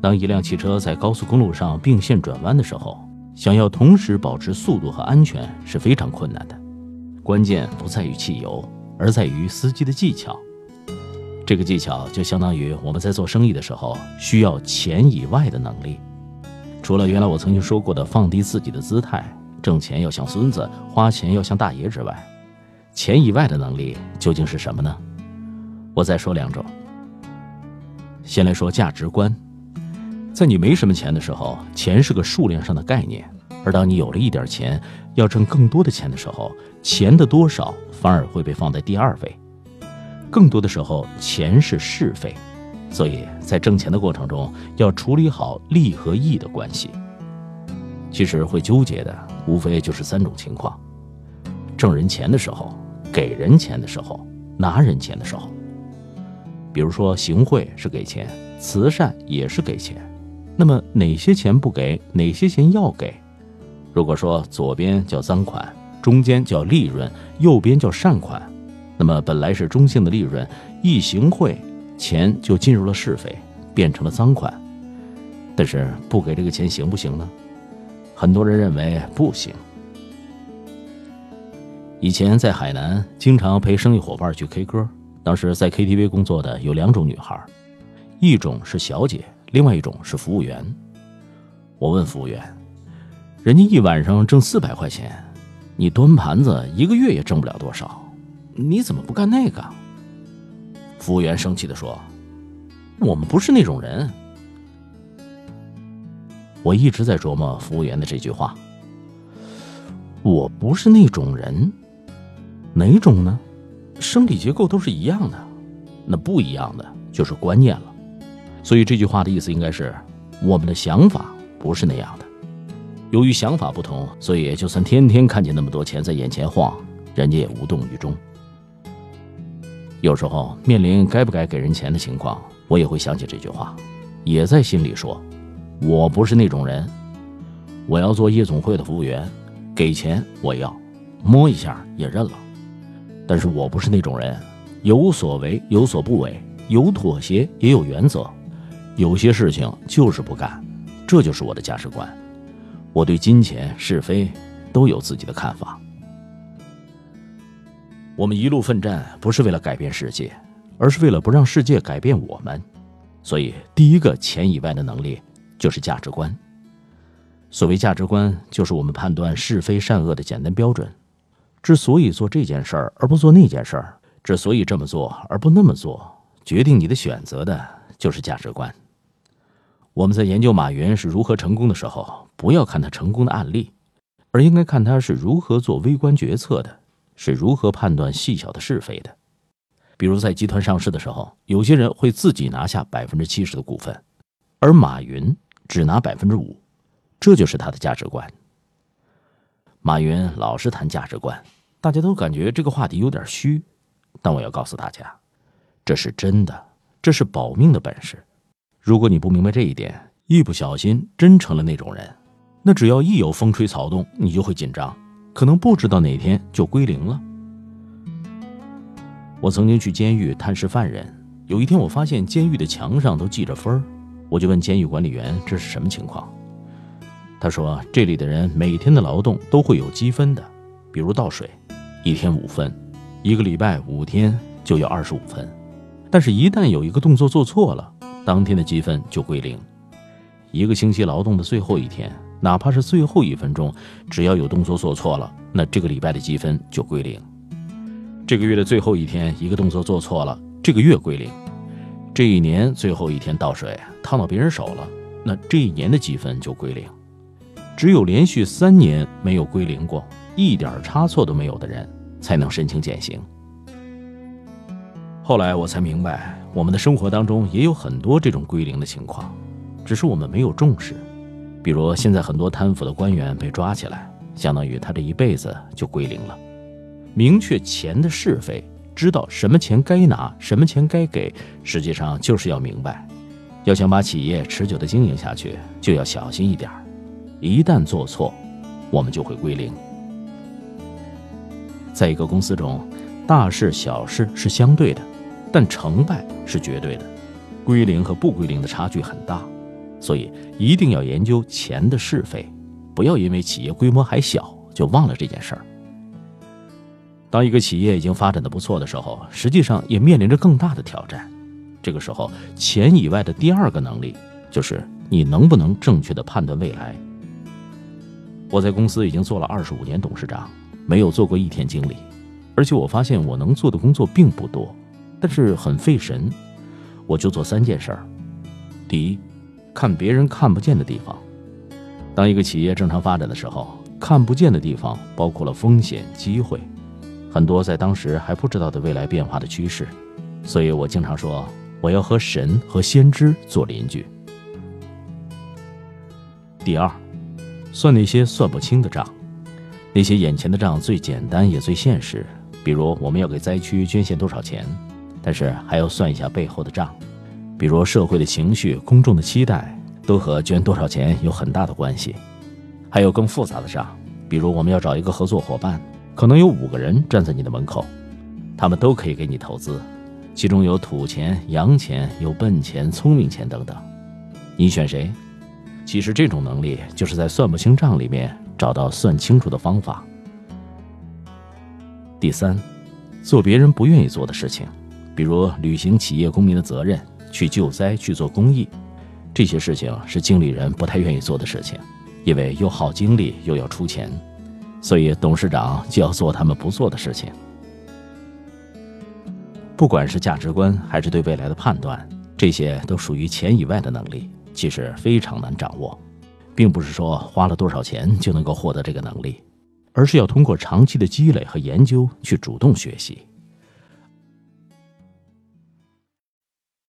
当一辆汽车在高速公路上并线转弯的时候，想要同时保持速度和安全是非常困难的。关键不在于汽油，而在于司机的技巧。这个技巧就相当于我们在做生意的时候需要钱以外的能力。除了原来我曾经说过的放低自己的姿态，挣钱要像孙子，花钱要像大爷之外，钱以外的能力究竟是什么呢？我再说两种。先来说价值观。在你没什么钱的时候，钱是个数量上的概念；而当你有了一点钱，要挣更多的钱的时候，钱的多少反而会被放在第二位。更多的时候，钱是是非，所以在挣钱的过程中，要处理好利和义的关系。其实会纠结的，无非就是三种情况：挣人钱的时候，给人钱的时候，拿人钱的时候。比如说，行贿是给钱，慈善也是给钱。那么哪些钱不给，哪些钱要给？如果说左边叫赃款，中间叫利润，右边叫善款，那么本来是中性的利润，一行贿，钱就进入了是非，变成了赃款。但是不给这个钱行不行呢？很多人认为不行。以前在海南，经常陪生意伙伴去 K 歌，当时在 KTV 工作的有两种女孩，一种是小姐。另外一种是服务员。我问服务员：“人家一晚上挣四百块钱，你端盘子一个月也挣不了多少，你怎么不干那个？”服务员生气的说：“我们不是那种人。”我一直在琢磨服务员的这句话：“我不是那种人，哪种呢？生理结构都是一样的，那不一样的就是观念了。”所以这句话的意思应该是，我们的想法不是那样的。由于想法不同，所以就算天天看见那么多钱在眼前晃，人家也无动于衷。有时候面临该不该给人钱的情况，我也会想起这句话，也在心里说：我不是那种人。我要做夜总会的服务员，给钱我要，摸一下也认了。但是我不是那种人，有所为有所不为，有妥协也有原则。有些事情就是不干，这就是我的价值观。我对金钱是非都有自己的看法。我们一路奋战，不是为了改变世界，而是为了不让世界改变我们。所以，第一个钱以外的能力就是价值观。所谓价值观，就是我们判断是非善恶的简单标准。之所以做这件事儿而不做那件事儿，之所以这么做而不那么做，决定你的选择的就是价值观。我们在研究马云是如何成功的时候，不要看他成功的案例，而应该看他是如何做微观决策的，是如何判断细小的是非的。比如在集团上市的时候，有些人会自己拿下百分之七十的股份，而马云只拿百分之五，这就是他的价值观。马云老是谈价值观，大家都感觉这个话题有点虚，但我要告诉大家，这是真的，这是保命的本事。如果你不明白这一点，一不小心真成了那种人，那只要一有风吹草动，你就会紧张，可能不知道哪天就归零了。我曾经去监狱探视犯人，有一天我发现监狱的墙上都记着分儿，我就问监狱管理员这是什么情况。他说这里的人每天的劳动都会有积分的，比如倒水，一天五分，一个礼拜五天就有二十五分，但是，一旦有一个动作做错了。当天的积分就归零。一个星期劳动的最后一天，哪怕是最后一分钟，只要有动作做错了，那这个礼拜的积分就归零。这个月的最后一天，一个动作做错了，这个月归零。这一年最后一天倒水烫到别人手了，那这一年的积分就归零。只有连续三年没有归零过，一点差错都没有的人，才能申请减刑。后来我才明白。我们的生活当中也有很多这种归零的情况，只是我们没有重视。比如现在很多贪腐的官员被抓起来，相当于他这一辈子就归零了。明确钱的是非，知道什么钱该拿，什么钱该给，实际上就是要明白，要想把企业持久的经营下去，就要小心一点。一旦做错，我们就会归零。在一个公司中，大事小事是相对的。但成败是绝对的，归零和不归零的差距很大。所以一定要研究钱的是非，不要因为企业规模还小就忘了这件事儿。当一个企业已经发展的不错的时候，实际上也面临着更大的挑战。这个时候，钱以外的第二个能力，就是你能不能正确的判断未来。我在公司已经做了二十五年董事长，没有做过一天经理，而且我发现我能做的工作并不多，但是很费神。我就做三件事儿：第一，看别人看不见的地方。当一个企业正常发展的时候，看不见的地方包括了风险、机会，很多在当时还不知道的未来变化的趋势。所以我经常说，我要和神和先知做邻居。第二。算那些算不清的账，那些眼前的账最简单也最现实。比如我们要给灾区捐献多少钱，但是还要算一下背后的账，比如社会的情绪、公众的期待，都和捐多少钱有很大的关系。还有更复杂的账，比如我们要找一个合作伙伴，可能有五个人站在你的门口，他们都可以给你投资，其中有土钱、洋钱、有笨钱、聪明钱等等，你选谁？其实这种能力就是在算不清账里面找到算清楚的方法。第三，做别人不愿意做的事情，比如履行企业公民的责任，去救灾、去做公益，这些事情是经理人不太愿意做的事情，因为又耗精力又要出钱，所以董事长就要做他们不做的事情。不管是价值观还是对未来的判断，这些都属于钱以外的能力。其实非常难掌握，并不是说花了多少钱就能够获得这个能力，而是要通过长期的积累和研究去主动学习。